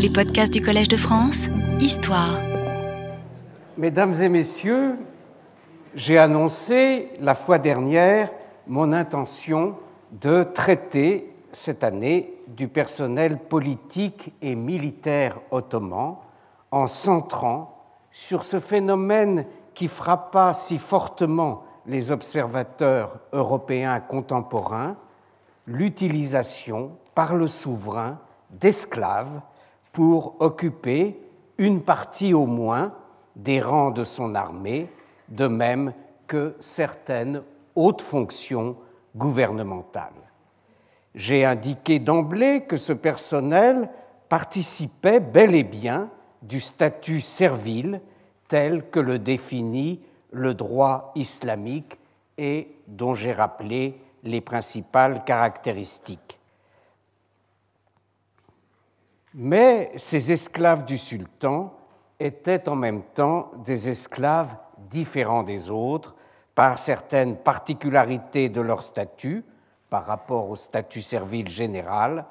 Les podcasts du Collège de France, Histoire. Mesdames et messieurs, j'ai annoncé la fois dernière mon intention de traiter cette année du personnel politique et militaire ottoman en centrant sur ce phénomène qui frappa si fortement les observateurs européens contemporains, l'utilisation par le souverain d'esclaves pour occuper une partie au moins des rangs de son armée, de même que certaines hautes fonctions gouvernementales. J'ai indiqué d'emblée que ce personnel participait bel et bien du statut servile tel que le définit le droit islamique et dont j'ai rappelé les principales caractéristiques. Mais ces esclaves du sultan étaient en même temps des esclaves différents des autres par certaines particularités de leur statut par rapport au statut servile général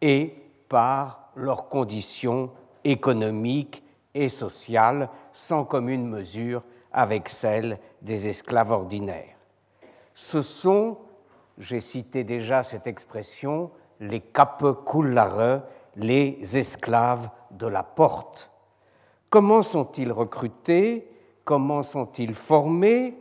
et par leurs conditions économiques et sociales sans commune mesure avec celles des esclaves ordinaires. Ce sont, j'ai cité déjà cette expression, les kapekullare, les esclaves de la porte. Comment sont-ils recrutés? Comment sont-ils formés?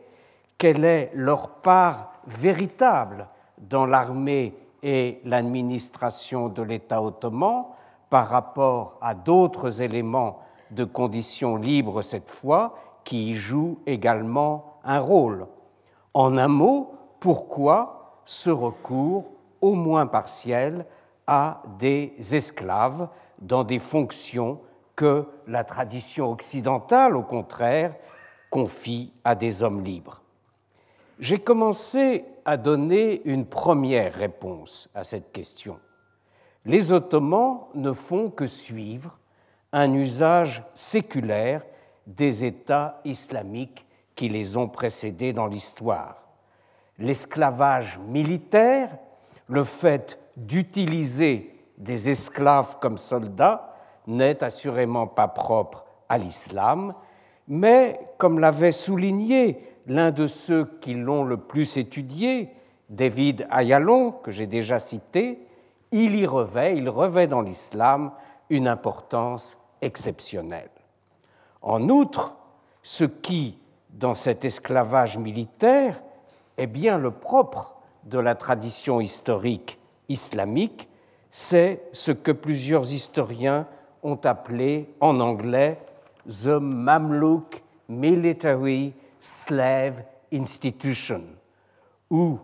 Quelle est leur part véritable dans l'armée et l'administration de l'État ottoman par rapport à d'autres éléments de conditions libres cette fois qui y jouent également un rôle? En un mot, pourquoi ce recours, au moins partiel, à des esclaves dans des fonctions que la tradition occidentale, au contraire, confie à des hommes libres J'ai commencé à donner une première réponse à cette question. Les Ottomans ne font que suivre un usage séculaire des États islamiques qui les ont précédés dans l'histoire. L'esclavage militaire, le fait d'utiliser des esclaves comme soldats, n'est assurément pas propre à l'islam, mais, comme l'avait souligné l'un de ceux qui l'ont le plus étudié, David Ayalon, que j'ai déjà cité, il y revêt, il revêt dans l'islam une importance exceptionnelle. En outre, ce qui, dans cet esclavage militaire, est bien le propre de la tradition historique islamique, c'est ce que plusieurs historiens ont appelé en anglais The Mamluk Military Slave Institution, ou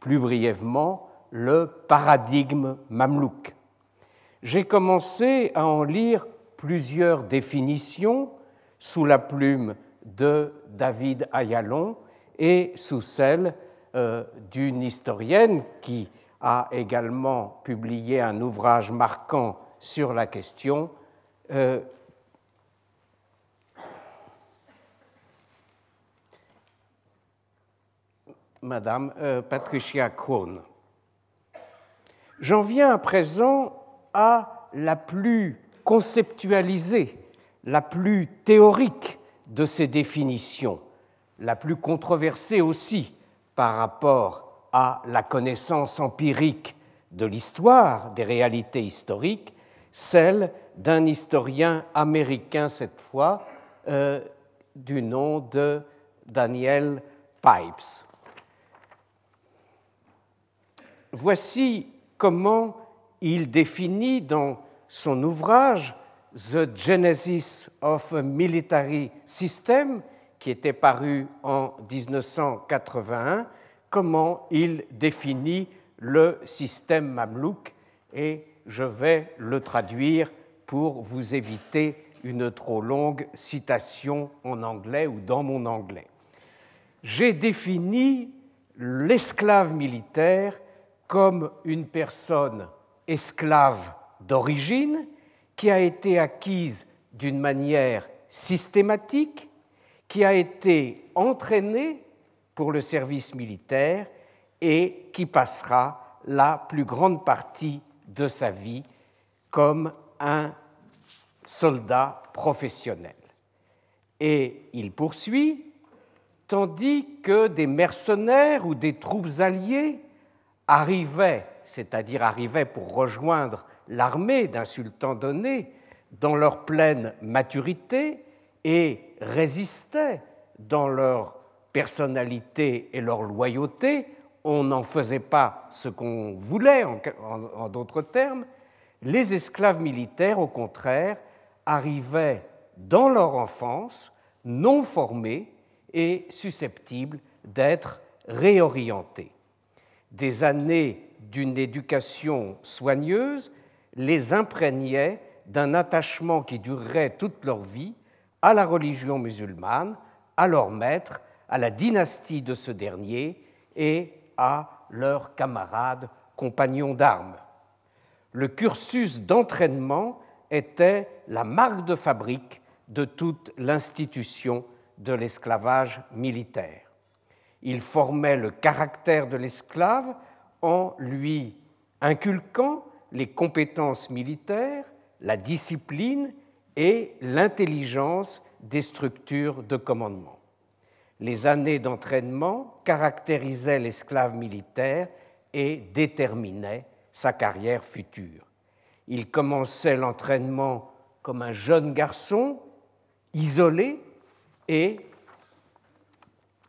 plus brièvement le paradigme mamelouk. J'ai commencé à en lire plusieurs définitions sous la plume de David Ayalon et sous celle d'une historienne qui a également publié un ouvrage marquant sur la question, euh, Madame euh, Patricia Krohn. J'en viens à présent à la plus conceptualisée, la plus théorique de ces définitions, la plus controversée aussi par rapport à la connaissance empirique de l'histoire, des réalités historiques, celle d'un historien américain cette fois, euh, du nom de Daniel Pipes. Voici comment il définit dans son ouvrage The Genesis of a Military System, qui était paru en 1981, comment il définit le système mamelouk et je vais le traduire pour vous éviter une trop longue citation en anglais ou dans mon anglais. J'ai défini l'esclave militaire comme une personne esclave d'origine qui a été acquise d'une manière systématique, qui a été entraînée pour le service militaire et qui passera la plus grande partie de sa vie comme un soldats professionnels. Et il poursuit, tandis que des mercenaires ou des troupes alliées arrivaient, c'est-à-dire arrivaient pour rejoindre l'armée d'un sultan donné dans leur pleine maturité et résistaient dans leur personnalité et leur loyauté, on n'en faisait pas ce qu'on voulait, en, d'autres termes, les esclaves militaires, au contraire, arrivaient dans leur enfance non formés et susceptibles d'être réorientés. Des années d'une éducation soigneuse les imprégnaient d'un attachement qui durerait toute leur vie à la religion musulmane, à leur maître, à la dynastie de ce dernier et à leurs camarades compagnons d'armes. Le cursus d'entraînement était la marque de fabrique de toute l'institution de l'esclavage militaire. Il formait le caractère de l'esclave en lui inculquant les compétences militaires, la discipline et l'intelligence des structures de commandement. Les années d'entraînement caractérisaient l'esclave militaire et déterminaient sa carrière future. Il commençait l'entraînement comme un jeune garçon, isolé, et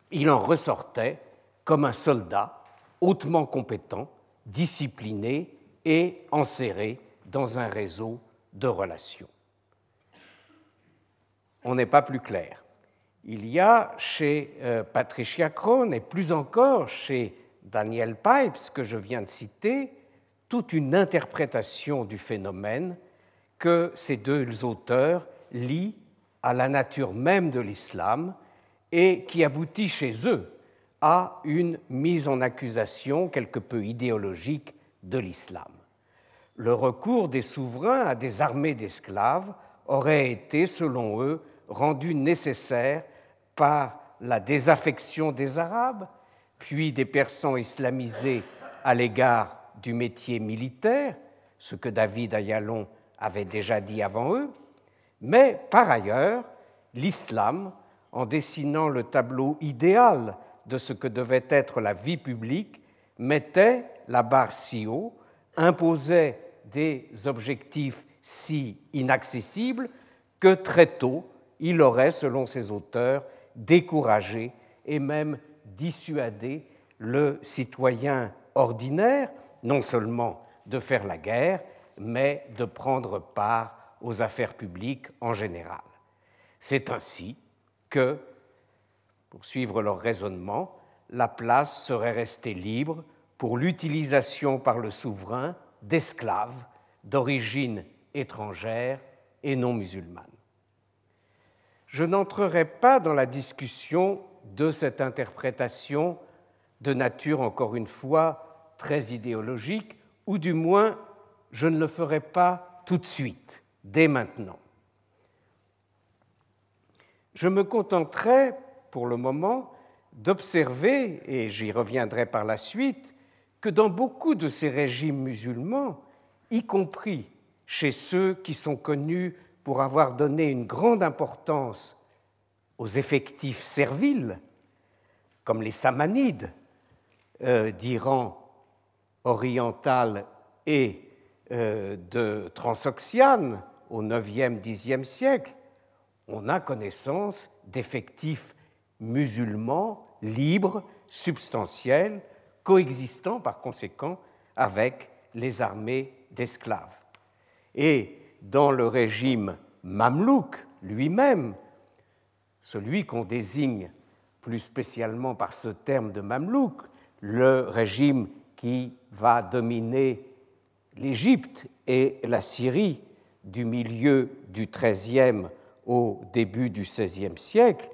il en ressortait comme un soldat hautement compétent, discipliné et enserré dans un réseau de relations. On n'est pas plus clair. Il y a chez euh, Patricia Crone et plus encore chez Daniel Pipes, que je viens de citer, toute une interprétation du phénomène que ces deux auteurs lient à la nature même de l'islam et qui aboutit chez eux à une mise en accusation quelque peu idéologique de l'islam. Le recours des souverains à des armées d'esclaves aurait été, selon eux, rendu nécessaire par la désaffection des Arabes, puis des Persans islamisés à l'égard du métier militaire, ce que David Ayalon avait déjà dit avant eux, mais par ailleurs, l'islam, en dessinant le tableau idéal de ce que devait être la vie publique, mettait la barre si haut, imposait des objectifs si inaccessibles que très tôt, il aurait, selon ses auteurs, découragé et même dissuadé le citoyen ordinaire, non seulement de faire la guerre, mais de prendre part aux affaires publiques en général. C'est ainsi que, pour suivre leur raisonnement, la place serait restée libre pour l'utilisation par le souverain d'esclaves d'origine étrangère et non musulmane. Je n'entrerai pas dans la discussion de cette interprétation de nature, encore une fois, très idéologique, ou du moins je ne le ferai pas tout de suite dès maintenant. Je me contenterai pour le moment d'observer, et j'y reviendrai par la suite, que dans beaucoup de ces régimes musulmans, y compris chez ceux qui sont connus pour avoir donné une grande importance aux effectifs serviles, comme les Samanides euh, d'Iran oriental et euh, de Transoxiane au IXe, Xe siècle, on a connaissance d'effectifs musulmans libres, substantiels, coexistant par conséquent avec les armées d'esclaves. Et dans le régime mamelouk lui-même, celui qu'on désigne plus spécialement par ce terme de mamelouk, le régime qui va dominer l'Égypte et la Syrie du milieu du XIIIe au début du XVIe siècle,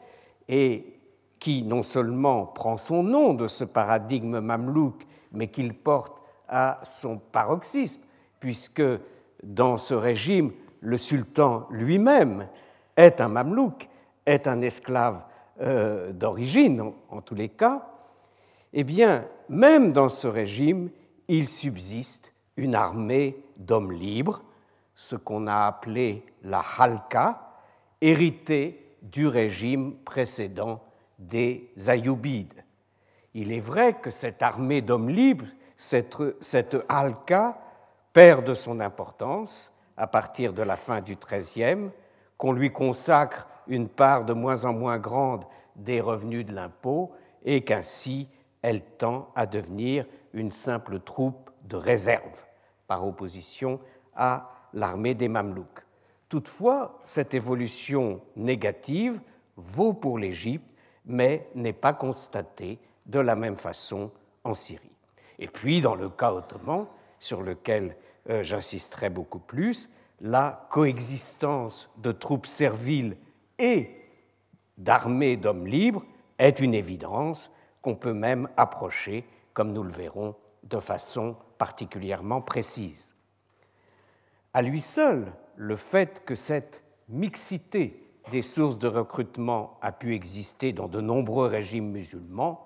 et qui non seulement prend son nom de ce paradigme mamelouk, mais qu'il porte à son paroxysme, puisque dans ce régime, le sultan lui-même est un mamelouk, est un esclave euh, d'origine en tous les cas, eh bien, même dans ce régime, il subsiste une armée d'hommes libres, ce qu'on a appelé la halka, héritée du régime précédent des Ayyubides. Il est vrai que cette armée d'hommes libres, cette, cette halka, perd de son importance à partir de la fin du XIIIe, qu'on lui consacre une part de moins en moins grande des revenus de l'impôt et qu'ainsi elle tend à devenir une simple troupe de réserve par opposition à l'armée des Mamelouks. Toutefois, cette évolution négative vaut pour l'Égypte, mais n'est pas constatée de la même façon en Syrie. Et puis, dans le cas ottoman, sur lequel j'insisterai beaucoup plus, la coexistence de troupes serviles et d'armées d'hommes libres est une évidence qu'on peut même approcher, comme nous le verrons, de façon particulièrement précise. À lui seul, le fait que cette mixité des sources de recrutement a pu exister dans de nombreux régimes musulmans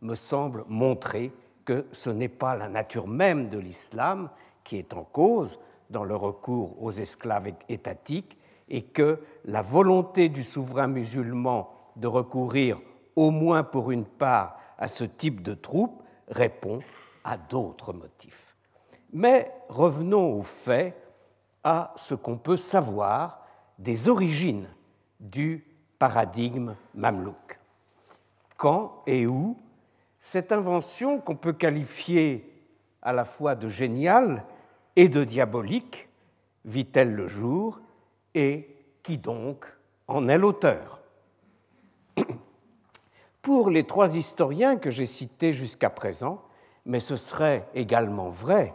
me semble montrer que ce n'est pas la nature même de l'islam qui est en cause dans le recours aux esclaves étatiques et que la volonté du souverain musulman de recourir au moins pour une part à ce type de troupes répond à d'autres motifs. Mais revenons au fait, à ce qu'on peut savoir des origines du paradigme mamelouk. Quand et où cette invention qu'on peut qualifier à la fois de géniale et de diabolique vit-elle le jour et qui donc en est l'auteur? Pour les trois historiens que j'ai cités jusqu'à présent, mais ce serait également vrai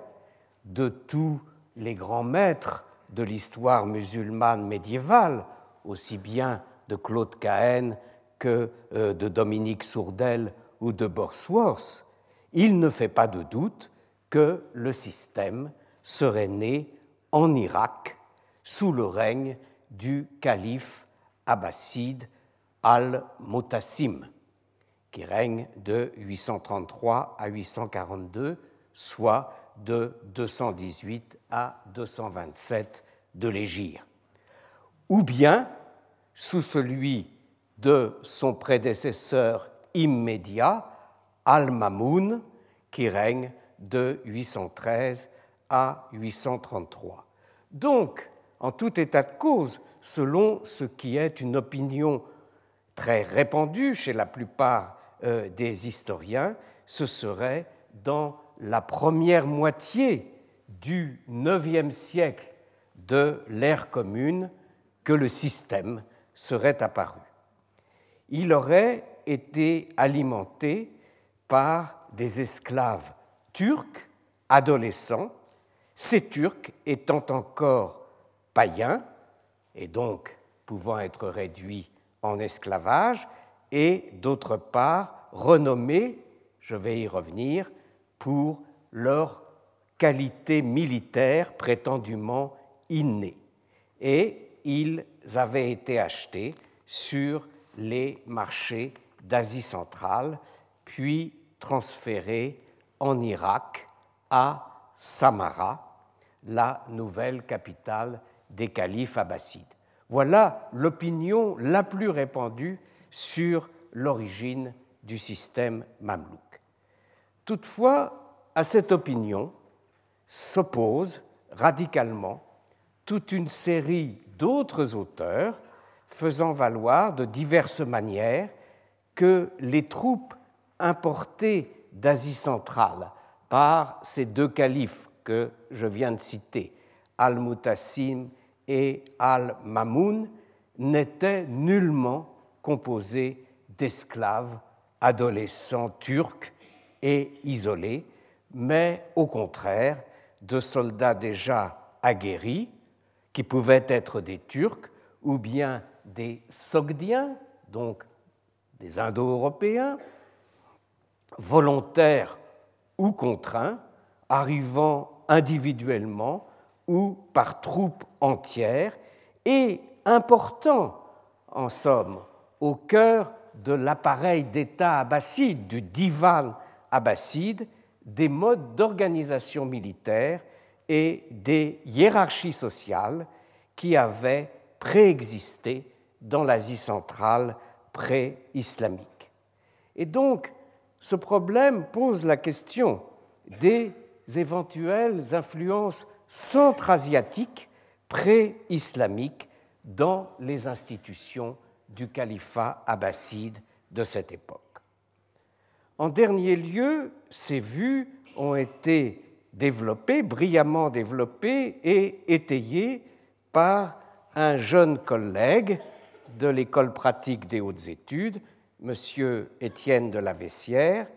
de tous les grands maîtres de l'histoire musulmane médiévale, aussi bien de Claude Cahen que euh, de Dominique Sourdel ou de Borsworth, il ne fait pas de doute que le système serait né en Irak sous le règne du calife abbasside al-Mutassim, qui règne de 833 à 842, soit de 218 à 227 de l'Égir, ou bien sous celui de son prédécesseur immédiat, Al-Mamoun, qui règne de 813 à 833. Donc, en tout état de cause, selon ce qui est une opinion très répandue chez la plupart euh, des historiens, ce serait dans la première moitié du IXe siècle de l'ère commune que le système serait apparu. Il aurait été alimenté par des esclaves turcs adolescents, ces Turcs étant encore païens et donc pouvant être réduits en esclavage, et d'autre part renommés, je vais y revenir, pour leur qualité militaire prétendument innée. Et ils avaient été achetés sur les marchés d'Asie centrale, puis transférés en Irak à Samara, la nouvelle capitale des califes abbassides. Voilà l'opinion la plus répandue sur l'origine du système mamelouk. Toutefois, à cette opinion s'oppose radicalement toute une série d'autres auteurs faisant valoir de diverses manières que les troupes importées d'Asie centrale par ces deux califes que je viens de citer, Al-Mutassim et Al-Mamoun, n'étaient nullement composées d'esclaves adolescents turcs et isolés, mais au contraire de soldats déjà aguerris, qui pouvaient être des Turcs ou bien des Sogdiens, donc des Indo-Européens, volontaires ou contraints, arrivant individuellement ou par troupes entières, et important, en somme, au cœur de l'appareil d'État abbasside, du divan abbasside, des modes d'organisation militaire et des hiérarchies sociales qui avaient préexisté dans l'Asie centrale pré-islamique. Et donc, ce problème pose la question des éventuelles influences centra-asiatiques pré-islamiques dans les institutions du califat abbasside de cette époque. En dernier lieu, ces vues ont été développées, brillamment développées et étayées par un jeune collègue de l'école pratique des hautes études, M. Étienne de la Vessière,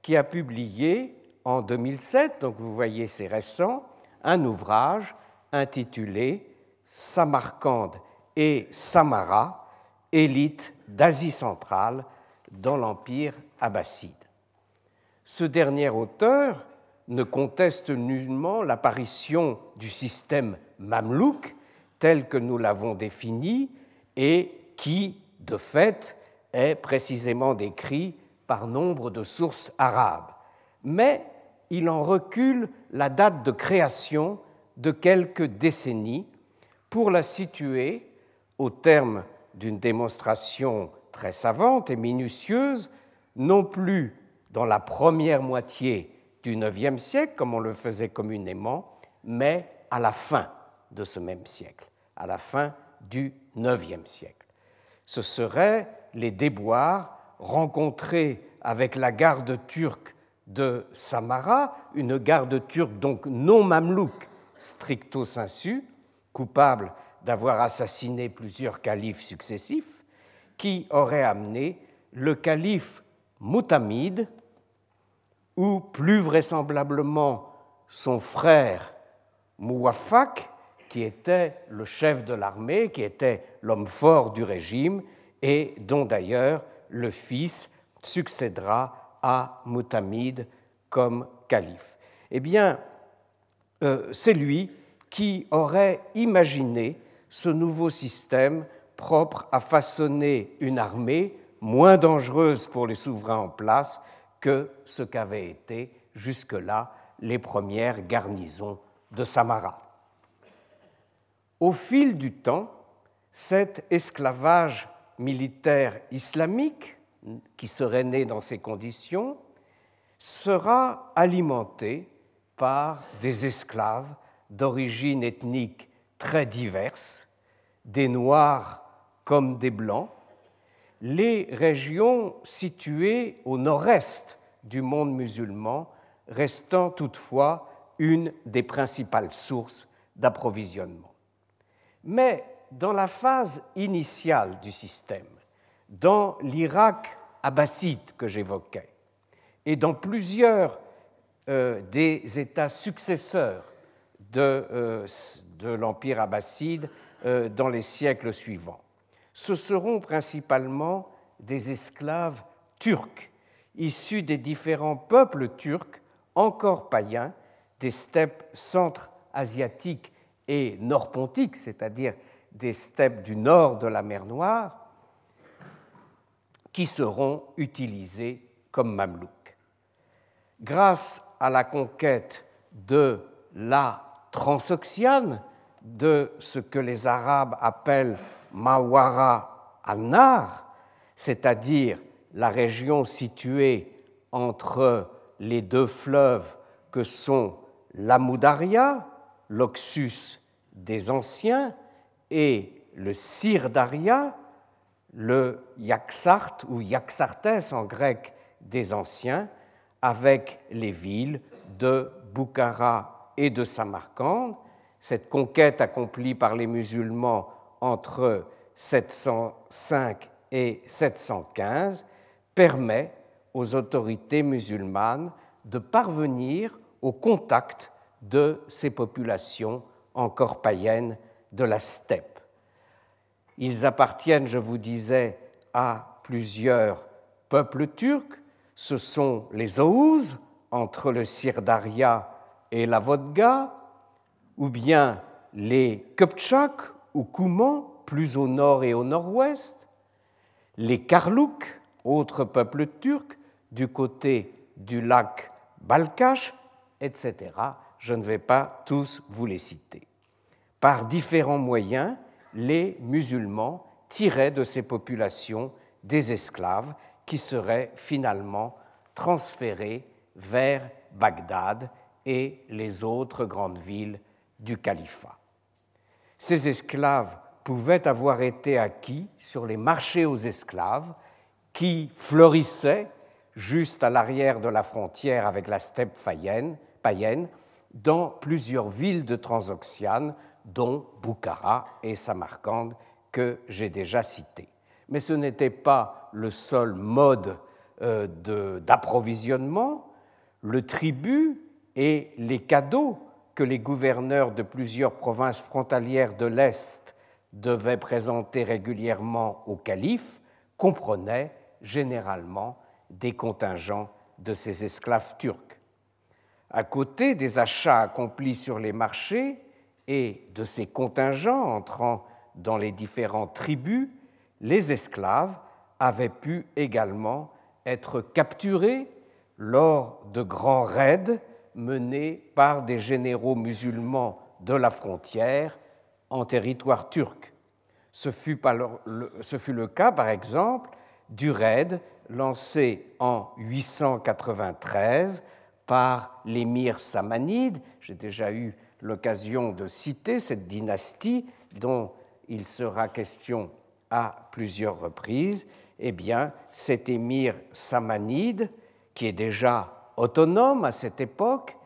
qui a publié en 2007, donc vous voyez c'est récent, un ouvrage intitulé Samarcande et Samara, élite d'Asie centrale dans l'Empire abbasside. Ce dernier auteur ne conteste nullement l'apparition du système mamelouk tel que nous l'avons défini et qui, de fait, est précisément décrit par nombre de sources arabes. Mais il en recule la date de création de quelques décennies pour la situer, au terme d'une démonstration très savante et minutieuse, non plus dans la première moitié du IXe siècle, comme on le faisait communément, mais à la fin de ce même siècle, à la fin du IXe siècle. Ce seraient les déboires rencontrés avec la garde turque de Samara, une garde turque donc non mamelouk stricto sensu, coupable d'avoir assassiné plusieurs califes successifs, qui aurait amené le calife Moutamid, ou plus vraisemblablement son frère Mouafak, qui était le chef de l'armée, qui était l'homme fort du régime, et dont d'ailleurs le fils succédera à Moutamid comme calife. Eh bien, euh, c'est lui qui aurait imaginé ce nouveau système propre à façonner une armée moins dangereuse pour les souverains en place que ce qu'avaient été jusque-là les premières garnisons de Samara. Au fil du temps, cet esclavage militaire islamique, qui serait né dans ces conditions, sera alimenté par des esclaves d'origine ethnique très diverses, des noirs comme des blancs, les régions situées au nord-est du monde musulman restant toutefois une des principales sources d'approvisionnement. Mais dans la phase initiale du système, dans l'Irak abbasside que j'évoquais, et dans plusieurs euh, des États successeurs de, euh, l'Empire abbasside euh, dans les siècles suivants. Ce seront principalement des esclaves turcs, issus des différents peuples turcs encore païens des steppes centre-asiatiques et nord-pontiques, c'est-à-dire des steppes du nord de la mer Noire, qui seront utilisés comme mamelouks. Grâce à la conquête de la transoxiane, de ce que les Arabes appellent Mawara al-Nar, c'est-à-dire la région située entre les deux fleuves que sont l'Amoudaria, l'Oxus des anciens, et le Sirdaria, le Yaxart ou Yaxartes en grec des anciens, avec les villes de Bukhara et de Samarcande. Cette conquête accomplie par les musulmans entre 705 et 715 permet aux autorités musulmanes de parvenir au contact de ces populations encore païennes de la steppe. Ils appartiennent, je vous disais, à plusieurs peuples turcs. Ce sont les Oghuz, entre le Sirdaria et la Vodga, ou bien les Kupchaks ou Koumans, plus au nord et au nord-ouest, les Karlouks, autres peuples turcs, du côté du lac Balkash, etc. je ne vais pas tous vous les citer. Par différents moyens, les musulmans tiraient de ces populations des esclaves qui seraient finalement transférés vers Bagdad et les autres grandes villes du califat. Ces esclaves pouvaient avoir été acquis sur les marchés aux esclaves qui fleurissaient juste à l'arrière de la frontière avec la steppe païenne, dans plusieurs villes de Transoxiane, dont Boukhara et Samarcande, que j'ai déjà cités. Mais ce n'était pas le seul mode euh, d'approvisionnement. Le tribut et les cadeaux que les gouverneurs de plusieurs provinces frontalières de l'Est devaient présenter régulièrement au calife comprenaient généralement des contingents de ces esclaves turcs. À côté des achats accomplis sur les marchés et de ces contingents entrant dans les différentes tribus, les esclaves avaient pu également être capturés lors de grands raids menés par des généraux musulmans de la frontière en territoire turc. Ce fut, le, cas, par exemple, du raid lancé en 893 par l'émir samanide. J'ai déjà eu l'occasion de citer cette dynastie dont il sera question à plusieurs reprises. Eh bien, cet émir samanide, qui est déjà autonome à cette époque,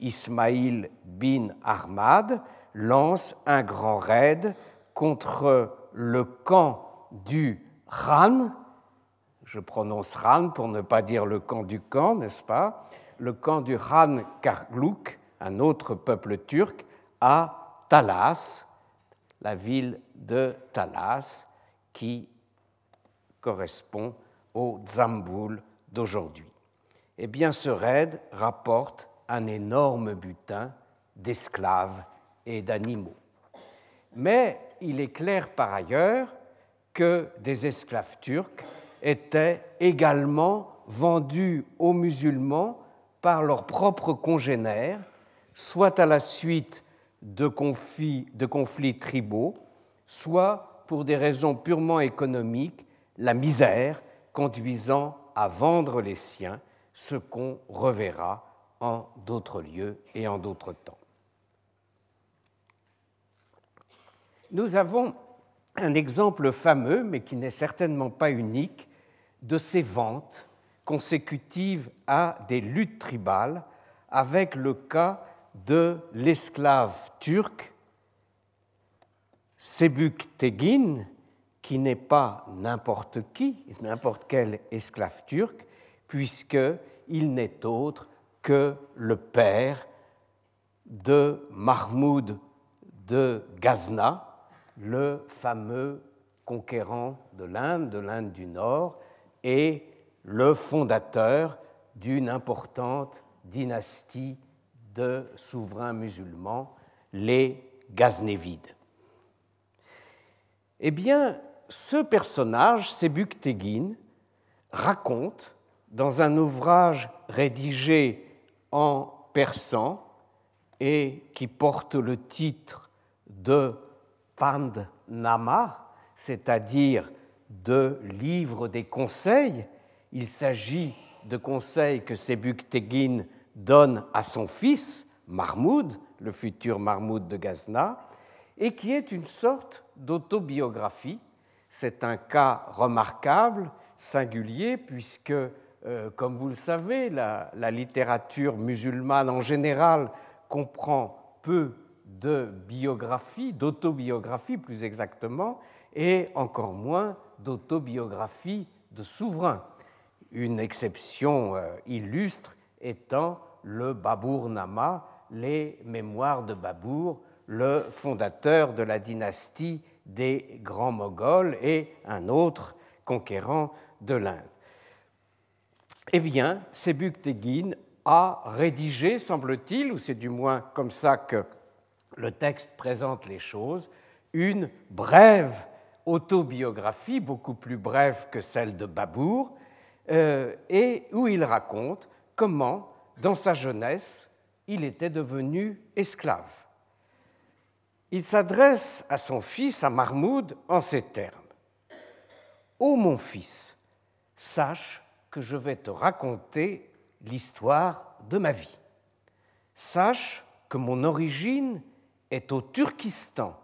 Ismaïl bin Ahmad, lance un grand raid contre le camp du Khan, je prononce Khan pour ne pas dire le camp du camp, n'est-ce pas? Le camp du Khan Karluk, un autre peuple turc, à Talas, la ville de Talas, qui correspond au Zamboul d'aujourd'hui. Eh bien, ce raid rapporte un énorme butin d'esclaves et d'animaux. Mais il est clair par ailleurs que des esclaves turcs étaient également vendus aux musulmans par leurs propres congénères, soit à la suite de conflits, tribaux, soit pour des raisons purement économiques, la misère conduisant à vendre les siens, ce qu'on reverra en d'autres lieux et en d'autres temps. Nous avons un exemple fameux, mais qui n'est certainement pas unique, de ces ventes consécutives à des luttes tribales, avec le cas de l'esclave turc Sebük Tegin, qui n'est pas n'importe qui, n'importe quel esclave turc, puisqu'il n'est autre que le père de Mahmoud de Ghazna, le fameux conquérant de l'Inde, de l'Inde du Nord, et le fondateur d'une importante dynastie de souverains musulmans, les Ghaznévides. Eh bien, ce personnage, Sebük Tekin, raconte dans un ouvrage rédigé en persan et qui porte le titre de Pandnama, c'est-à-dire de livre des conseils. Il s'agit de conseils que Sebük Tekin donne à son fils, Mahmoud, le futur Mahmoud de Ghazna, et qui est une sorte d'autobiographie. C'est un cas remarquable, singulier, puisque, euh, comme vous le savez, la, littérature musulmane en général comprend peu de biographie, d'autobiographie plus exactement, et encore moins d'autobiographie de souverain. Une exception euh, illustre étant le Babour Nama, les mémoires de Babour, le fondateur de la dynastie des grands Moghols et un autre conquérant de l'Inde. Eh bien, Sebük Tekin a rédigé, semble-t-il, ou c'est du moins comme ça que le texte présente les choses, une brève autobiographie, beaucoup plus brève que celle de Babour, euh, et où il raconte comment, dans sa jeunesse, il était devenu esclave. Il s'adresse à son fils, à Mahmoud, en ces termes. Ô mon fils, sache que je vais te raconter l'histoire de ma vie. Sache que mon origine est au Turkistan,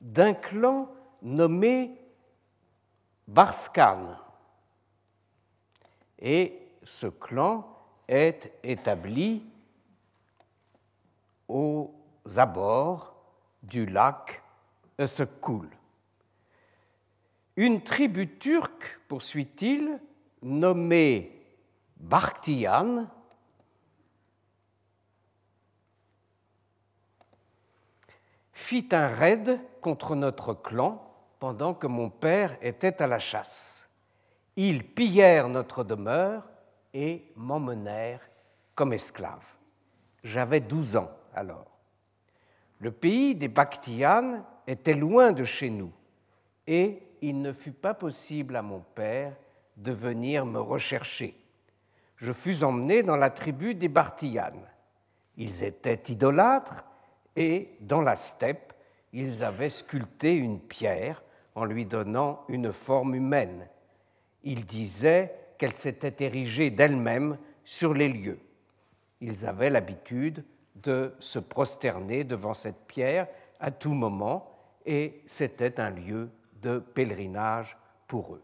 d'un clan nommé Barskan. Et ce clan est établi aux abords du lac Essekoul. Une tribu turque, poursuit-il, nommée Bakhtiyan, fit un raid contre notre clan pendant que mon père était à la chasse. Ils pillèrent notre demeure et m'emmenèrent comme esclave. J'avais douze ans alors. Le pays des Bakhtianes était loin de chez nous et il ne fut pas possible à mon père de venir me rechercher. Je fus emmené dans la tribu des Bartianes. Ils étaient idolâtres et dans la steppe, ils avaient sculpté une pierre en lui donnant une forme humaine. Ils disaient qu'elle s'était érigée d'elle-même sur les lieux. Ils avaient l'habitude de se prosterner devant cette pierre à tout moment et c'était un lieu de pèlerinage pour eux.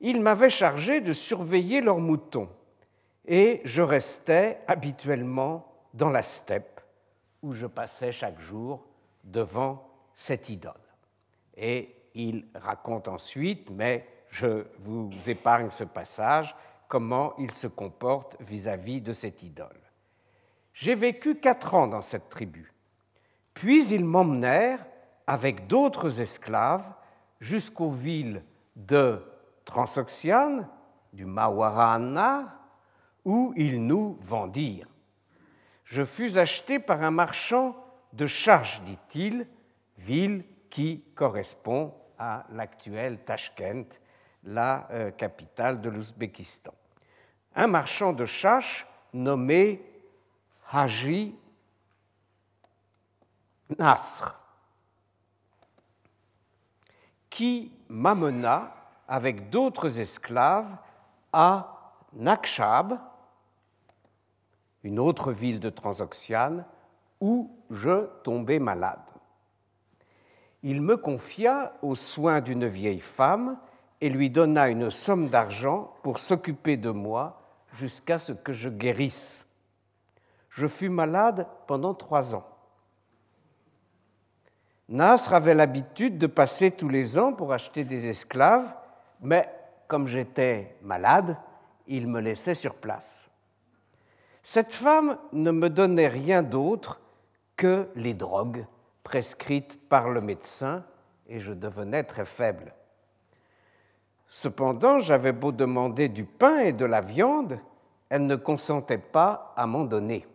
Ils m'avaient chargé de surveiller leurs moutons et je restais habituellement dans la steppe où je passais chaque jour devant cette idole. Et il raconte ensuite, mais je vous épargne ce passage, comment il se comporte vis-à-vis -vis de cette idole. J'ai vécu quatre ans dans cette tribu. Puis ils m'emmenèrent avec d'autres esclaves jusqu'aux villes de Transoxiane, du Mawarana, où ils nous vendirent. Je fus acheté par un marchand de charge, dit-il, ville qui correspond à l'actuelle Tashkent, la euh, capitale de l'Ouzbékistan. Un marchand de chash nommé Haji Nasr, qui m'amena avec d'autres esclaves à Nakshab, une autre ville de Transoxiane, où je tombai malade. Il me confia aux soins d'une vieille femme et lui donna une somme d'argent pour s'occuper de moi jusqu'à ce que je guérisse je fus malade pendant trois ans. Nasr avait l'habitude de passer tous les ans pour acheter des esclaves, mais comme j'étais malade, il me laissait sur place. Cette femme ne me donnait rien d'autre que les drogues prescrites par le médecin et je devenais très faible. Cependant, j'avais beau demander du pain et de la viande, elle ne consentait pas à m'en donner.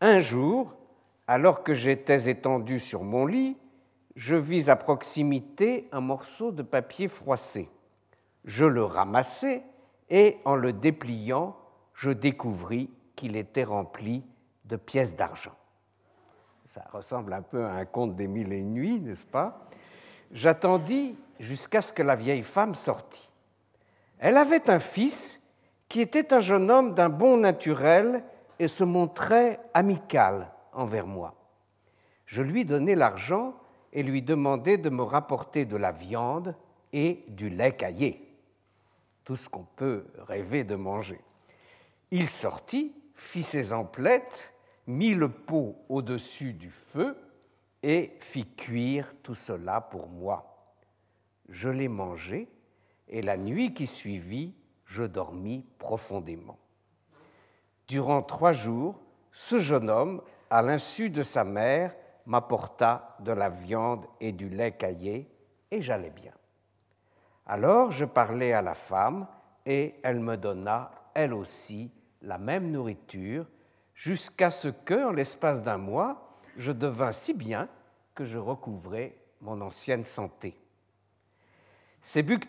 Un jour, alors que j'étais étendu sur mon lit, je vis à proximité un morceau de papier froissé. Je le ramassai et en le dépliant, je découvris qu'il était rempli de pièces d'argent. Ça ressemble un peu à un conte des mille et une nuits, n'est-ce pas? J'attendis jusqu'à ce que la vieille femme sortît. Elle avait un fils qui était un jeune homme d'un bon naturel et se montrait amical envers moi. Je lui donnai l'argent et lui demandai de me rapporter de la viande et du lait caillé, tout ce qu'on peut rêver de manger. Il sortit, fit ses emplettes, mit le pot au-dessus du feu et fit cuire tout cela pour moi. Je l'ai mangé et la nuit qui suivit, je dormis profondément. Durant trois jours, ce jeune homme, à l'insu de sa mère, m'apporta de la viande et du lait caillé, et j'allais bien. Alors je parlai à la femme, et elle me donna, elle aussi, la même nourriture, jusqu'à ce que, en l'espace d'un mois, je devins si bien que je recouvrais mon ancienne santé. Sebuk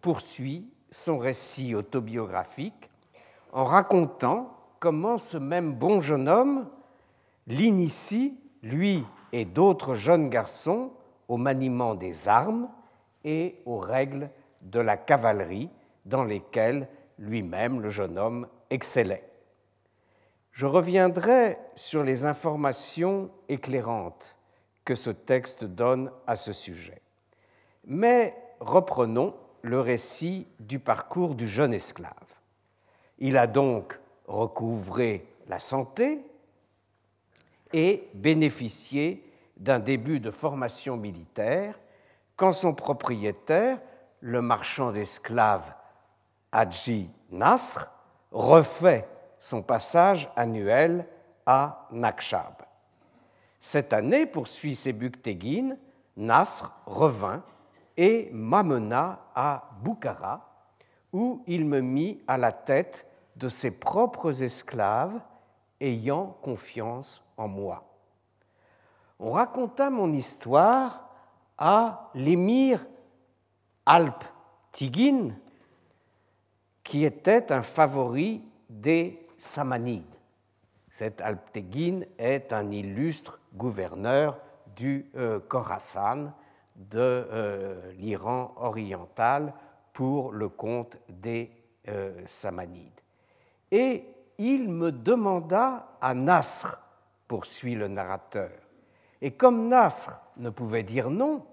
poursuit son récit autobiographique en racontant comment ce même bon jeune homme l'initie, lui et d'autres jeunes garçons, au maniement des armes et aux règles de la cavalerie dans lesquelles lui-même, le jeune homme, excellait. Je reviendrai sur les informations éclairantes que ce texte donne à ce sujet. Reprenons le récit du parcours du jeune esclave. Il a donc recouvré la santé et bénéficié d'un début de formation militaire quand son propriétaire, le marchand d'esclaves Hadji Nasr, refait son passage annuel à Nakshab. Cette année, poursuit Sebuktegin, Nasr revint et m'amena à Boukhara, où il me mit à la tête de ses propres esclaves ayant confiance en moi. On raconta mon histoire à l'émir Alp Tigin, qui était un favori des Samanides. Cet Alptegin est un illustre gouverneur du euh, Khorasan, de euh, l'Iran oriental, pour le compte des euh, Samanides. Et il me demanda à Nasr, poursuit le narrateur. Et comme Nasr ne pouvait dire non,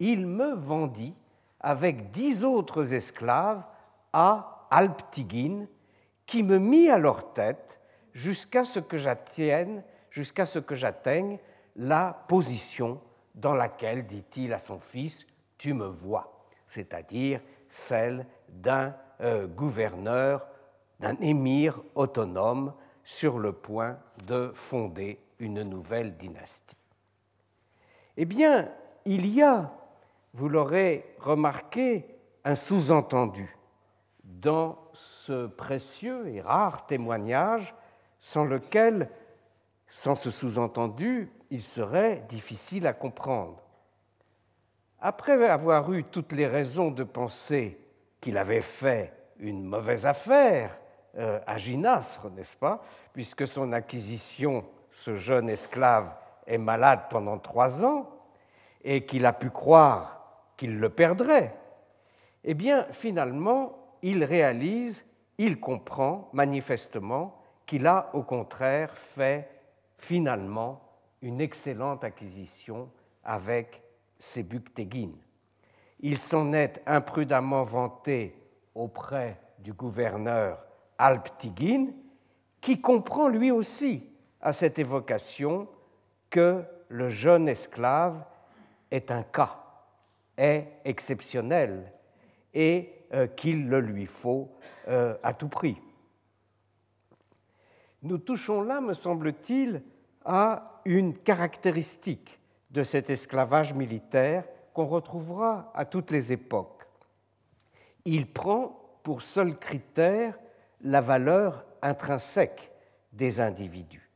il me vendit avec dix autres esclaves à Alptigin, qui me mit à leur tête jusqu'à ce que j'atteigne, jusqu'à ce que j'atteigne la position dans laquelle, dit-il à son fils, tu me vois, c'est-à-dire celle d'un euh, gouverneur, d'un émir autonome sur le point de fonder une nouvelle dynastie. Eh bien, il y a, vous l'aurez remarqué, un sous-entendu dans ce précieux et rare témoignage sans lequel, sans ce sous-entendu, il serait difficile à comprendre. Après avoir eu toutes les raisons de penser qu'il avait fait une mauvaise affaire euh, à Ginasre, n'est-ce pas, puisque son acquisition, ce jeune esclave, est malade pendant trois ans, et qu'il a pu croire qu'il le perdrait, eh bien, finalement, il réalise, il comprend manifestement qu'il a au contraire fait finalement une excellente acquisition avec Sebuktegin. Il s'en est imprudemment vanté auprès du gouverneur Alptigin, qui comprend lui aussi à cette évocation que le jeune esclave est un cas, est exceptionnel et euh, qu'il le lui faut euh, à tout prix. Nous touchons là, me semble-t-il, à une caractéristique de cet esclavage militaire qu'on retrouvera à toutes les époques. Il prend pour seul critère la valeur intrinsèque des individus,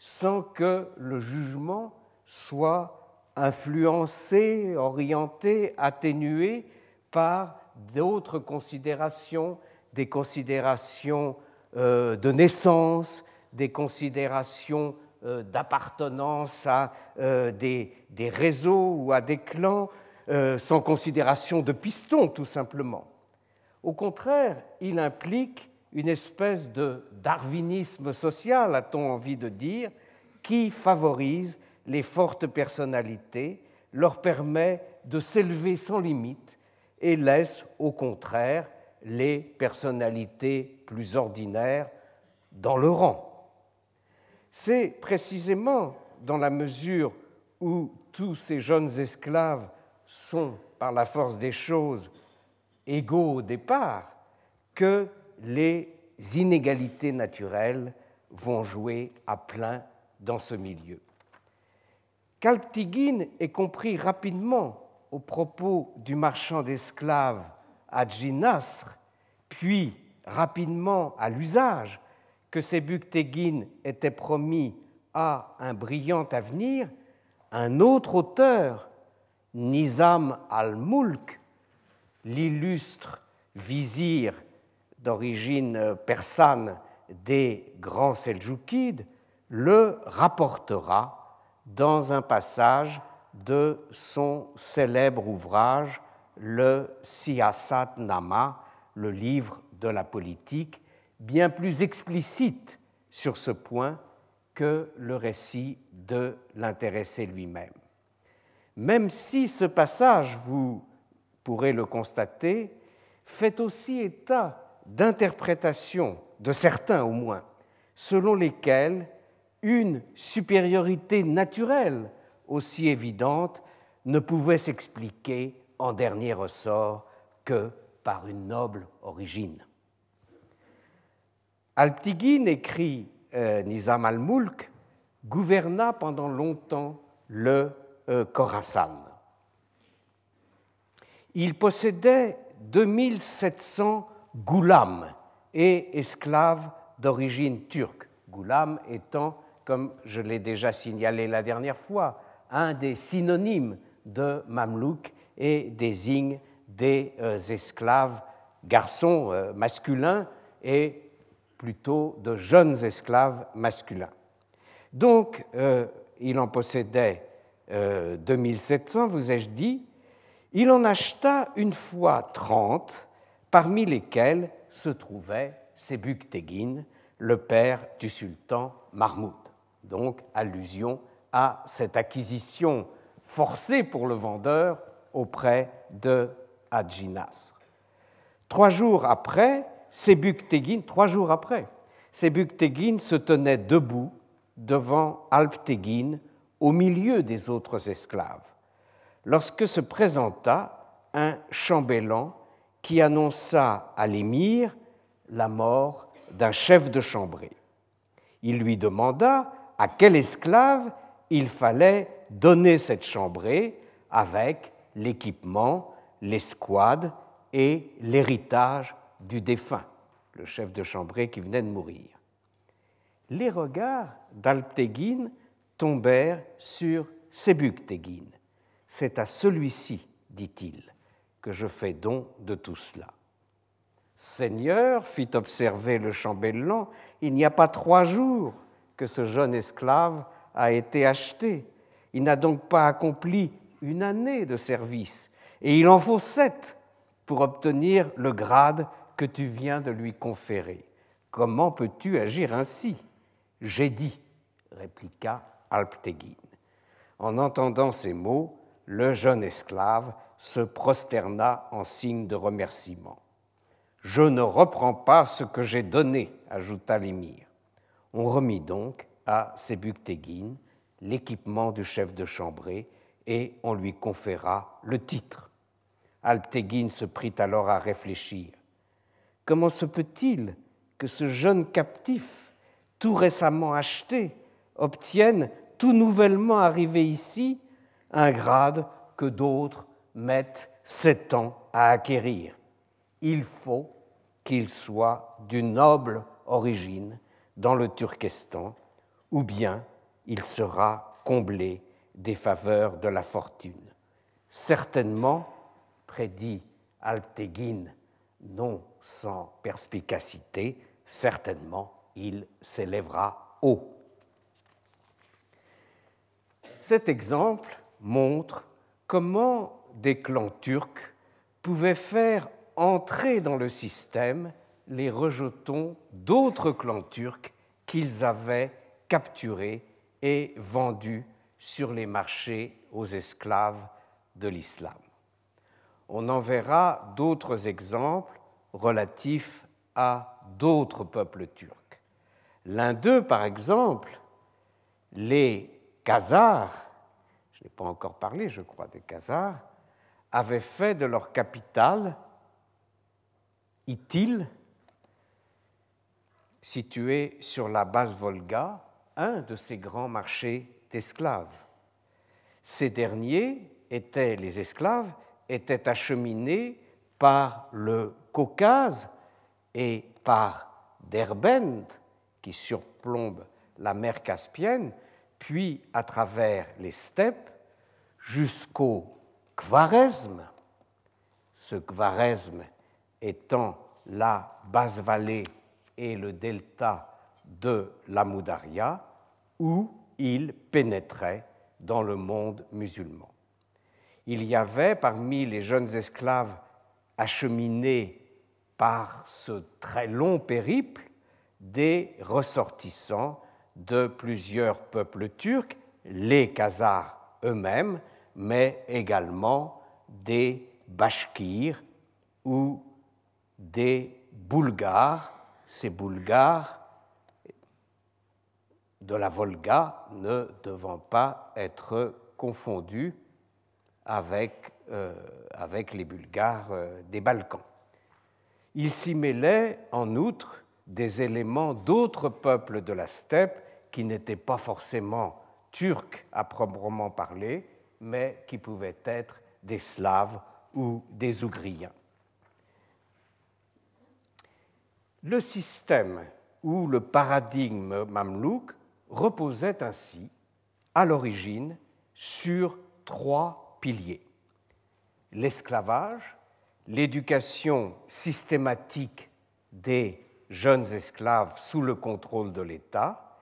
sans que le jugement soit influencé, orienté, atténué par d'autres considérations, des considérations euh, de naissance, des considérations euh, d'appartenance à euh, des, réseaux ou à des clans, sans considération de piston tout simplement. Au contraire, il implique une espèce de darwinisme social, a-t-on envie de dire, qui favorise les fortes personnalités, leur permet de s'élever sans limite et laisse au contraire les personnalités plus ordinaires dans le rang. C'est précisément dans la mesure où tous ces jeunes esclaves sont, par la force des choses, égaux au départ, que les inégalités naturelles vont jouer à plein dans ce milieu. Kalptigin est compris rapidement au propos du marchand d'esclaves Hadji Nasr, puis rapidement à l'usage que Sebuktegin était promis à un brillant avenir, un autre auteur, Nizam al-Mulk, l'illustre vizir d'origine persane des grands Seljoukides le rapportera dans un passage de son célèbre ouvrage, le Siyasat Nama, le livre de la politique, bien plus explicite sur ce point que le récit de l'intéressé lui-même. Même si ce passage, vous pourrez le constater, fait aussi état d'interprétations, de certains au moins, selon lesquelles une supériorité naturelle aussi évidente ne pouvait s'expliquer en dernier ressort que par une noble origine. Alptigin écrit euh, Nizam al-Mulk gouverna pendant longtemps le euh, Khorasan. Il possédait 2700 goulams et esclaves d'origine turque, goulam étant, comme je l'ai déjà signalé la dernière fois, un des synonymes de mamelouk et désigne des euh, esclaves garçons masculins et plutôt de jeunes esclaves masculins. Donc, euh, il en possédait 2700, vous ai-je dit. Il en acheta une fois 30, parmi lesquels se trouvait Sebük-Tekin, le père du sultan Mahmoud. Donc, allusion à cette acquisition forcée pour le vendeur auprès de Hadji Trois jours après, Sebük-Tekin, trois jours après, Sebük-Tekin se tenait debout devant Alp-Tekin au milieu des autres esclaves, lorsque se présenta un chambellan qui annonça à l'émir la mort d'un chef de chambrée. Il lui demanda à quel esclave il fallait donner cette chambrée avec l'équipement, l'escouade et l'héritage du défunt, le chef de chambrée qui venait de mourir. Les regards d'Alptegin tombèrent sur Sebuktegin. C'est à celui-ci, dit-il, que je fais don de tout cela. Seigneur, fit observer le chambellan, il n'y a pas trois jours que ce jeune esclave a été acheté. Il n'a donc pas accompli une année de service, et il en faut sept pour obtenir le grade que tu viens de lui conférer. Comment peux-tu agir ainsi? J'ai dit, répliqua Alptegin. En entendant ces mots, le jeune esclave se prosterna en signe de remerciement. Je ne reprends pas ce que j'ai donné, ajouta l'émir. On remit donc à Sebuktegin l'équipement du chef de chambrée et on lui conféra le titre. Alptegin se prit alors à réfléchir. Comment se peut-il que ce jeune captif, tout récemment acheté, obtienne, tout nouvellement arrivé ici, un grade que d'autres mettent sept ans à acquérir? Il faut qu'il soit d'une noble origine dans le Turkestan, ou bien il sera comblé des faveurs de la fortune. Certainement, prédit Alptegin, non sans perspicacité, certainement il s'élèvera haut. Cet exemple montre comment des clans turcs pouvaient faire entrer dans le système les rejetons d'autres clans turcs qu'ils avaient capturés et vendus sur les marchés aux esclaves de l'islam. On en verra d'autres exemples relatifs à d'autres peuples turcs. L'un d'eux, par exemple, les Khazars, je n'ai pas encore parlé, je crois, des Khazars, avaient fait de leur capitale, Itil, situé sur la basse Volga, un de ces grands marchés d'esclaves. Ces derniers étaient, les esclaves, étaient acheminés par le Caucase et par Derbent, qui surplombe la mer Caspienne, puis à travers les steppes jusqu'au Khwarezm, ce Khwarezm étant la basse vallée et le delta de l'Amoudaria, où il pénétrait dans le monde musulman. Il y avait parmi les jeunes esclaves acheminés par ce très long périple des ressortissants de plusieurs peuples turcs, les Khazars eux-mêmes, mais également des Bashkirs ou des Bulgares. Ces Bulgares de la Volga ne devant pas être confondus avec, avec les Bulgares euh, des Balkans. Il s'y mêlait en outre des éléments d'autres peuples de la steppe qui n'étaient pas forcément turcs à proprement parler, mais qui pouvaient être des Slaves ou des Ougriens. Le système ou le paradigme mamelouk reposait ainsi, à l'origine, sur trois piliers. L'esclavage, l'éducation systématique des jeunes esclaves sous le contrôle de l'État,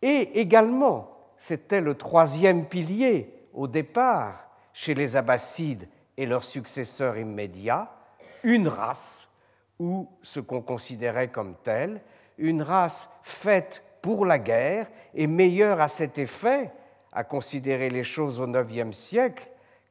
et également, c'était le troisième pilier au départ chez les Abbassides et leurs successeurs immédiats, une race, ou ce qu'on considérait comme telle, une race faite pour la guerre et meilleure à cet effet, à considérer les choses au IXe siècle,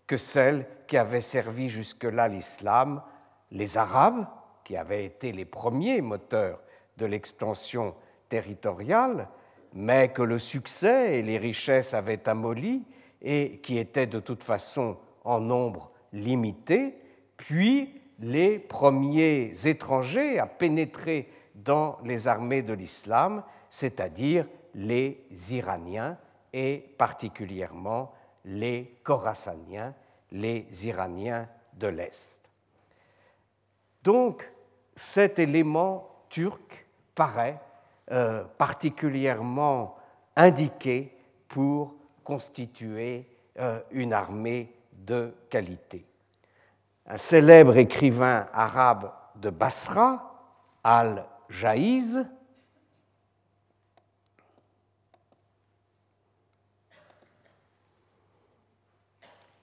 que celle qui avait servi jusque-là l'islam, les Arabes, qui avaient été les premiers moteurs de l'expansion territoriale, mais que le succès et les richesses avaient amolli et qui étaient de toute façon en nombre limité, puis les premiers étrangers à pénétrer dans les armées de l'islam, c'est-à-dire les Iraniens et particulièrement les Khorassaniens, les Iraniens de l'Est. Donc, cet élément turc paraît euh, particulièrement indiqué pour constituer euh, une armée de qualité. Un célèbre écrivain arabe de Basra, Al-Jaïz,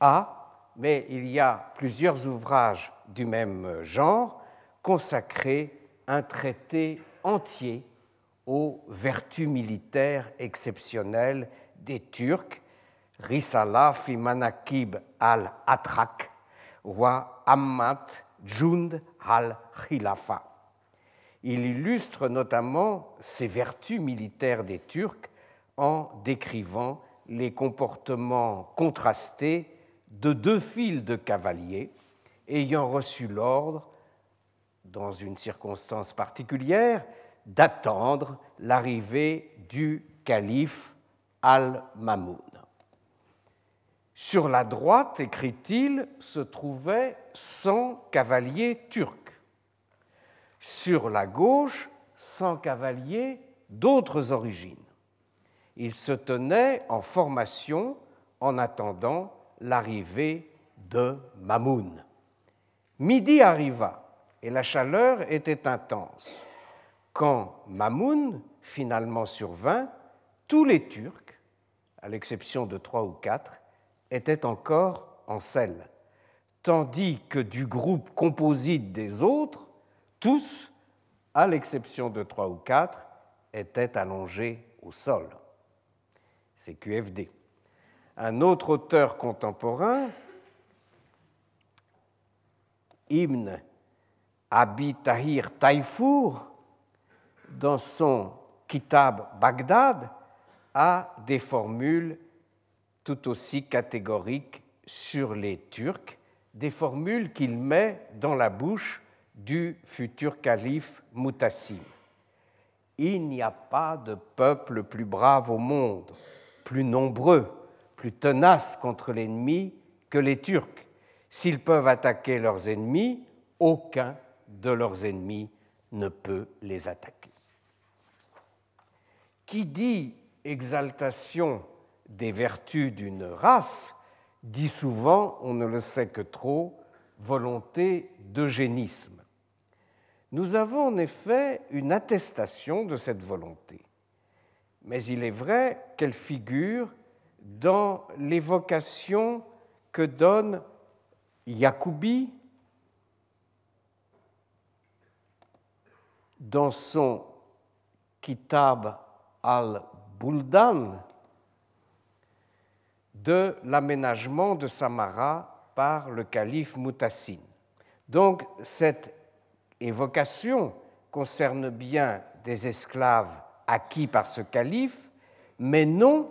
a, mais il y a plusieurs ouvrages du même genre, consacré un traité entier aux vertus militaires exceptionnelles des Turcs, Risala fi manakib al-Atrak wa Ammat Jund al-Khilafa. Il illustre notamment ces vertus militaires des Turcs en décrivant les comportements contrastés de deux files de cavaliers ayant reçu l'ordre, dans une circonstance particulière, d'attendre l'arrivée du calife Al-Mamoun. Sur la droite, écrit-il, se trouvaient 100 cavaliers turcs. Sur la gauche, 100 cavaliers d'autres origines. Ils se tenaient en formation en attendant l'arrivée de Mamoun. Midi arriva et la chaleur était intense. Quand Mamoun finalement survint, tous les Turcs, à l'exception de trois ou quatre, étaient encore en selle, tandis que du groupe composite des autres, tous, à l'exception de trois ou quatre, étaient allongés au sol. C'est un autre auteur contemporain, Ibn Abi Tahir Taifour, dans son Kitab Bagdad, a des formules tout aussi catégoriques sur les Turcs, des formules qu'il met dans la bouche du futur calife Mutassim. Il n'y a pas de peuple plus brave au monde, plus nombreux, plus tenaces contre l'ennemi que les Turcs. S'ils peuvent attaquer leurs ennemis, aucun de leurs ennemis ne peut les attaquer. Qui dit exaltation des vertus d'une race dit souvent, on ne le sait que trop, volonté d'eugénisme. Nous avons en effet une attestation de cette volonté, mais il est vrai qu'elle figure dans l'évocation que donne Yacoubi dans son Kitab al-Buldan de l'aménagement de Samara par le calife Mutassin. Donc cette évocation concerne bien des esclaves acquis par ce calife, mais non,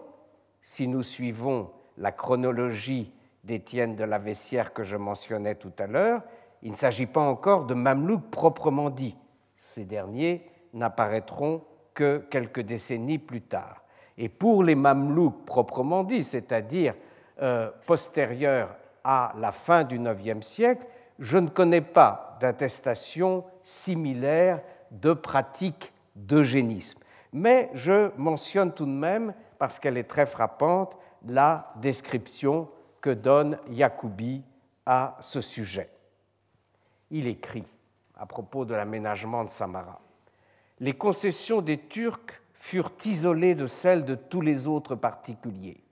si nous suivons la chronologie d'Étienne de la Vessière que je mentionnais tout à l'heure, il ne s'agit pas encore de mamelouks proprement dit. Ces derniers n'apparaîtront que quelques décennies plus tard. Et pour les mamelouks proprement dit, c'est-à-dire euh, postérieurs à la fin du IXe siècle, je ne connais pas d'attestation similaire de pratique d'eugénisme. Mais je mentionne tout de même, parce qu'elle est très frappante, la description que donne Yacoubi à ce sujet. Il écrit à propos de l'aménagement de Samara. Les concessions des Turcs furent isolées de celles de tous les autres particuliers,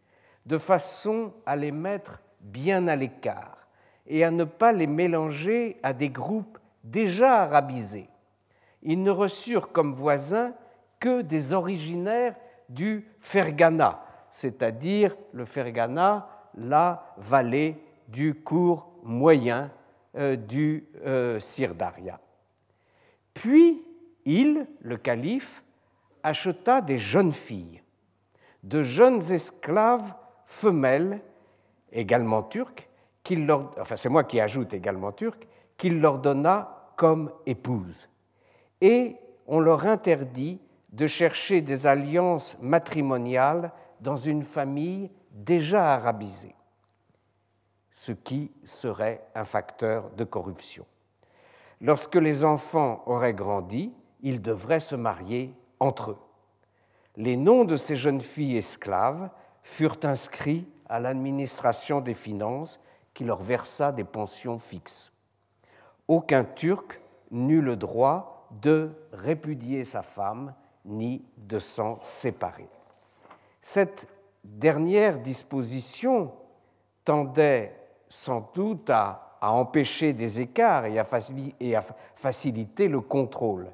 de façon à les mettre bien à l'écart et à ne pas les mélanger à des groupes déjà arabisés. Ils ne reçurent comme voisins que des originaires du Fergana, c'est-à-dire le Fergana, la vallée du cours moyen euh, du euh, Sirdaria. Puis il, le calife, acheta des jeunes filles, de jeunes esclaves femelles, également turques, qu'il leur, enfin c'est moi qui ajoute également turques, qu'il leur donna comme épouses. Et on leur interdit de chercher des alliances matrimoniales dans une famille déjà arabisée, ce qui serait un facteur de corruption. Lorsque les enfants auraient grandi, ils devraient se marier entre eux. Les noms de ces jeunes filles esclaves furent inscrits à l'administration des finances qui leur versa des pensions fixes. Aucun Turc n'eut le droit de répudier sa femme ni de s'en séparer. Cette dernière disposition tendait sans doute à, empêcher des écarts et à, et à faciliter le contrôle.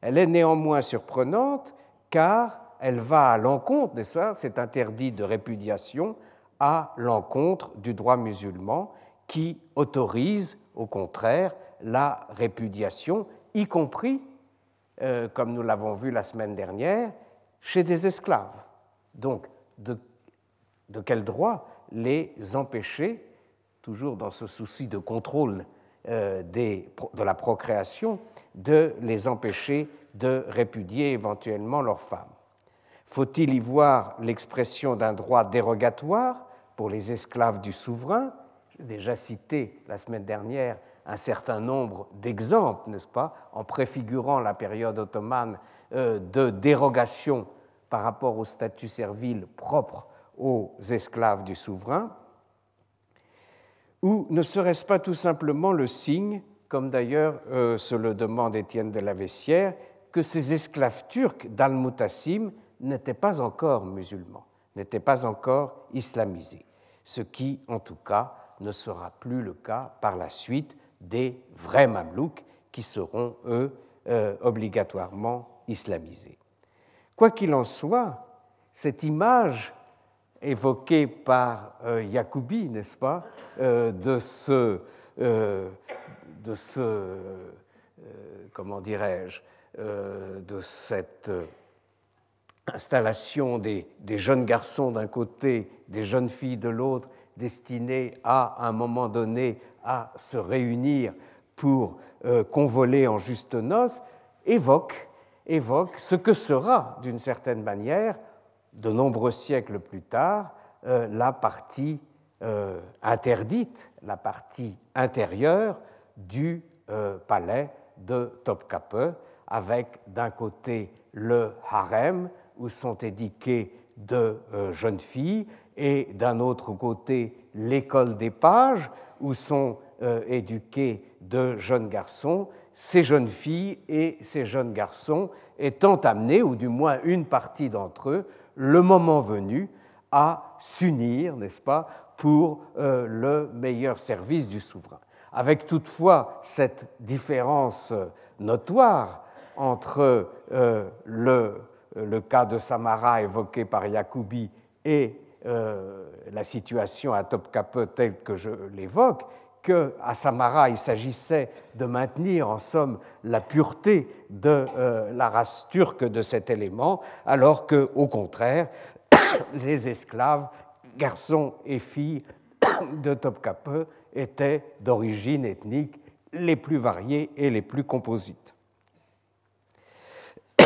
Elle est néanmoins surprenante car elle va à l'encontre, n'est-ce pas, cet interdit de répudiation à l'encontre du droit musulman qui autorise au contraire la répudiation, y compris, euh, comme nous l'avons vu la semaine dernière, chez des esclaves. Donc, de, quel droit les empêcher, toujours dans ce souci de contrôle euh, de la procréation, de les empêcher de répudier éventuellement leurs femmes? Faut-il y voir l'expression d'un droit dérogatoire pour les esclaves du souverain? J'ai déjà cité la semaine dernière un certain nombre d'exemples, n'est-ce pas, en préfigurant la période ottomane euh, de dérogation par rapport au statut servile propre aux esclaves du souverain. Ou ne serait-ce pas tout simplement le signe, comme d'ailleurs euh, se le demande Étienne de la Vessière, que ces esclaves turcs d'Al-Mutassim n'étaient pas encore musulmans, n'étaient pas encore islamisés ce qui, en tout cas, ne sera plus le cas par la suite des vrais Mamelouks qui seront, eux, euh, obligatoirement islamisés. Quoi qu'il en soit, cette image évoquée par euh, Yacoubi, n'est-ce pas, euh, de ce, de ce comment dirais-je, de cette installation des, jeunes garçons d'un côté, des jeunes filles de l'autre, destinés à, un moment donné, à se réunir pour euh, convoler en juste noces, évoque, évoque ce que sera, d'une certaine manière, de nombreux siècles plus tard, euh, la partie euh, interdite, la partie intérieure du palais de Topkapi, avec d'un côté le harem, où sont éduquées de jeunes filles, et d'un autre côté l'école des pages, où sont euh, éduqués de jeunes garçons, ces jeunes filles et ces jeunes garçons étant amenés, ou du moins une partie d'entre eux, le moment venu, à s'unir, n'est-ce pas, pour euh, le meilleur service du souverain. Avec toutefois cette différence euh, notoire entre le, le, cas de Samara évoqué par Yacoubi et la situation à Topkapi telle que je l'évoque, qu'à Samara, il s'agissait de maintenir en somme la pureté de euh, la race turque de cet élément, alors que, au contraire, les esclaves, garçons et filles de Topkapi, étaient d'origine ethnique les plus variées et les plus composites.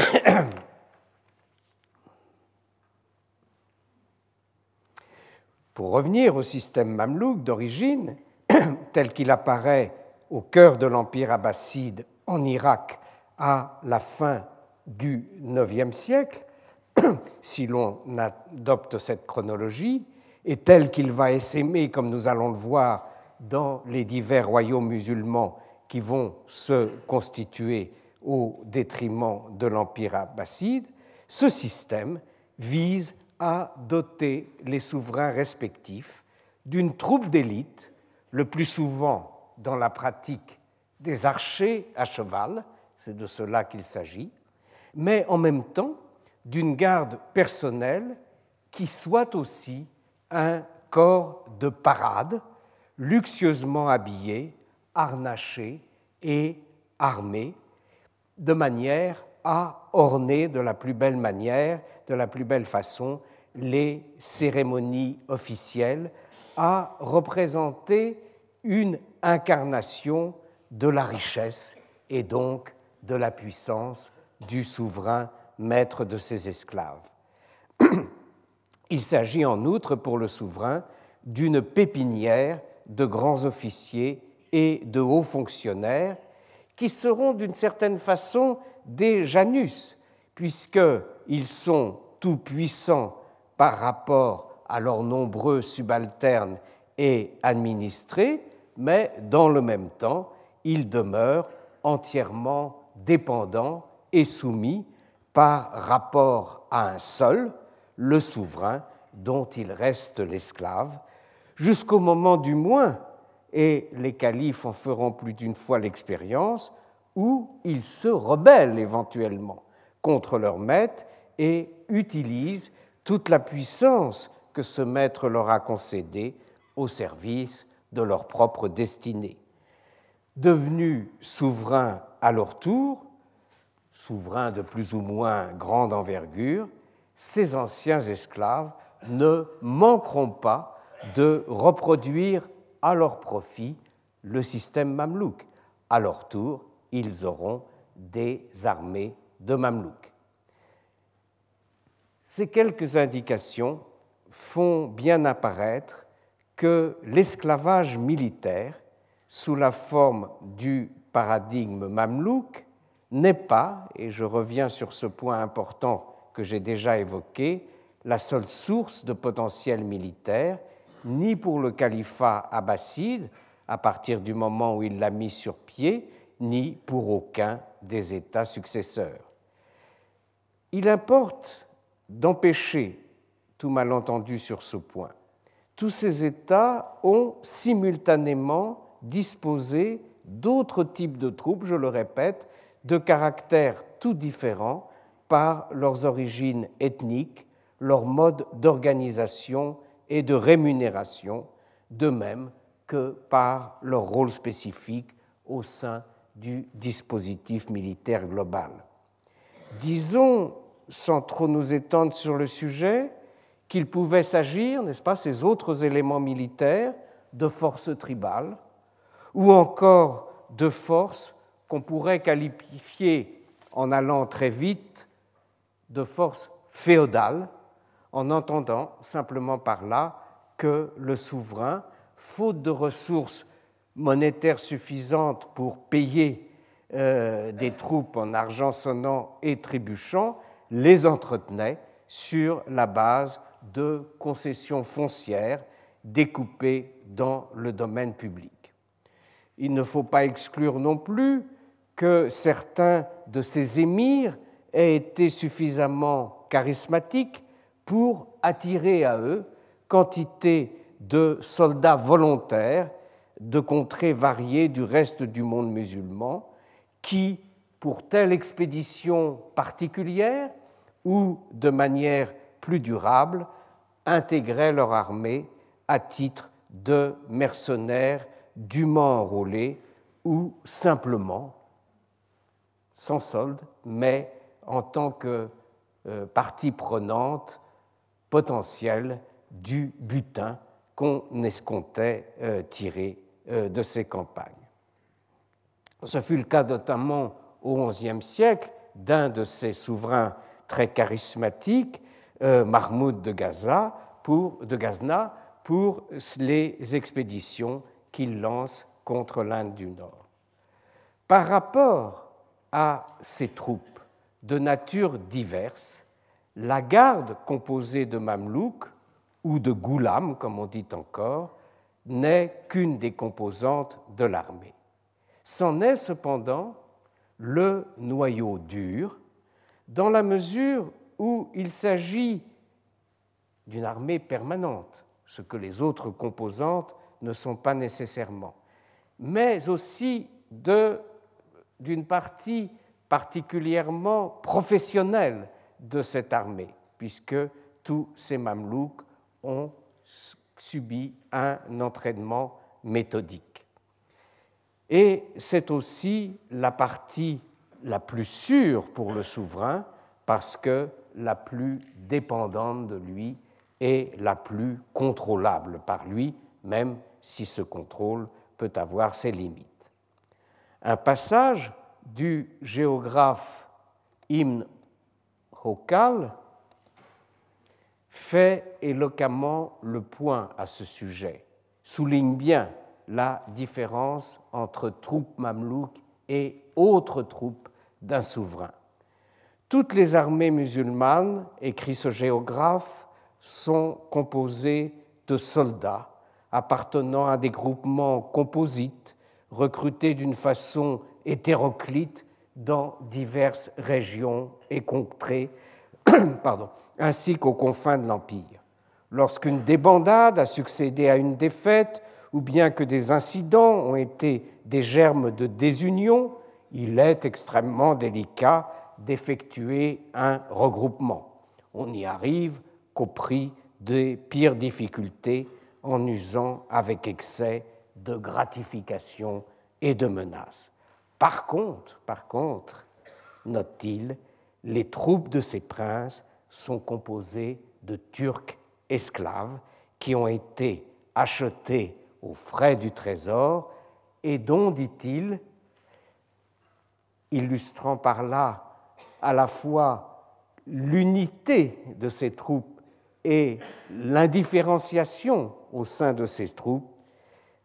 Pour revenir au système mamelouk d'origine, tel qu'il apparaît au cœur de l'Empire abbasside en Irak à la fin du IXe siècle, si l'on adopte cette chronologie, et tel qu'il va essaimer, comme nous allons le voir, dans les divers royaumes musulmans qui vont se constituer au détriment de l'Empire abbasside, ce système vise à doter les souverains respectifs d'une troupe d'élite le plus souvent dans la pratique des archers à cheval, c'est de cela qu'il s'agit, mais en même temps d'une garde personnelle qui soit aussi un corps de parade, luxueusement habillé, harnaché et armé, de manière à orner de la plus belle manière, de la plus belle façon, les cérémonies officielles, à représenter une incarnation de la richesse et donc de la puissance du souverain maître de ses esclaves. Il s'agit en outre pour le souverain d'une pépinière de grands officiers et de hauts fonctionnaires qui seront d'une certaine façon des Janus, puisqu'ils sont tout puissants par rapport à leurs nombreux subalternes et administrés, mais dans le même temps, il demeure entièrement dépendant et soumis par rapport à un seul, le souverain, dont il reste l'esclave, jusqu'au moment du moins, et les califes en feront plus d'une fois l'expérience, où ils se rebellent éventuellement contre leur maître et utilisent toute la puissance que ce maître leur a concédée au service de leur propre destinée. Devenus souverains à leur tour, souverains de plus ou moins grande envergure, ces anciens esclaves ne manqueront pas de reproduire à leur profit le système mamelouk. À leur tour, ils auront des armées de mamelouks. Ces quelques indications font bien apparaître que l'esclavage militaire, sous la forme du paradigme mamelouk, n'est pas, et je reviens sur ce point important que j'ai déjà évoqué, la seule source de potentiel militaire, ni pour le califat abbasside, à partir du moment où il l'a mis sur pied, ni pour aucun des États successeurs. Il importe d'empêcher tout malentendu sur ce point tous ces États ont simultanément disposé d'autres types de troupes, je le répète, de caractères tout différents par leurs origines ethniques, leur mode d'organisation et de rémunération, de même que par leur rôle spécifique au sein du dispositif militaire global. Disons, sans trop nous étendre sur le sujet, qu'il pouvait s'agir, n'est-ce pas, ces autres éléments militaires de forces tribales ou encore de forces qu'on pourrait qualifier, en allant très vite, de forces féodales, en entendant simplement par là que le souverain, faute de ressources monétaires suffisantes pour payer euh, des troupes en argent sonnant et trébuchant, les entretenait sur la base de concessions foncières découpées dans le domaine public. Il ne faut pas exclure non plus que certains de ces émirs aient été suffisamment charismatiques pour attirer à eux quantité de soldats volontaires de contrées variées du reste du monde musulman qui, pour telle expédition particulière ou de manière plus durable, intégraient leur armée à titre de mercenaires dûment enrôlés ou simplement sans solde, mais en tant que euh, partie prenante potentielle du butin qu'on escomptait euh, tirer de ces campagnes. Ce fut le cas notamment au XIe siècle d'un de ces souverains très charismatiques, Mahmoud de, Gaza, pour, de Ghazna, pour les expéditions qu'il lance contre l'Inde du Nord. Par rapport à ces troupes de nature diverse, la garde composée de mamelouks ou de goulam, comme on dit encore, n'est qu'une des composantes de l'armée. C'en est cependant le noyau dur, dans la mesure où il s'agit d'une armée permanente, ce que les autres composantes ne sont pas nécessairement, mais aussi d'une partie particulièrement professionnelle de cette armée, puisque tous ces mamelouks ont subi un entraînement méthodique. Et c'est aussi la partie la plus sûre pour le souverain, parce que la plus dépendante de lui et la plus contrôlable par lui, même si ce contrôle peut avoir ses limites. Un passage du géographe Ibn Hokal fait éloquemment le point à ce sujet, souligne bien la différence entre troupes mamelouques et autres troupes d'un souverain. Toutes les armées musulmanes, écrit ce géographe, sont composées de soldats appartenant à des groupements composites recrutés d'une façon hétéroclite dans diverses régions et contrées, pardon, ainsi qu'aux confins de l'Empire. Lorsqu'une débandade a succédé à une défaite, ou bien que des incidents ont été des germes de désunion, il est extrêmement délicat d'effectuer un regroupement. On n'y arrive qu'au prix des pires difficultés en usant avec excès de gratification et de menaces. Par contre, par contre, note-t-il, les troupes de ces princes sont composées de Turcs esclaves qui ont été achetés aux frais du trésor et dont, dit-il, illustrant par là à la fois l'unité de ces troupes et l'indifférenciation au sein de ces troupes,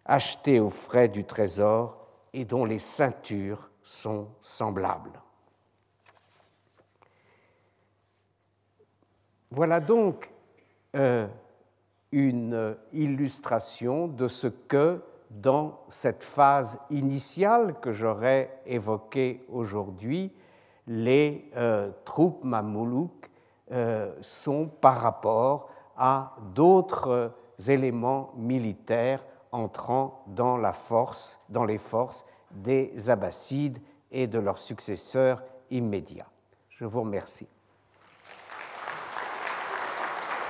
achetées aux frais du trésor et dont les ceintures sont semblables. Voilà donc euh, une illustration de ce que, dans cette phase initiale que j'aurais évoquée aujourd'hui, les euh, troupes mamelouks euh, sont par rapport à d'autres éléments militaires entrant dans, la force, dans les forces des Abbassides et de leurs successeurs immédiats. Je vous remercie.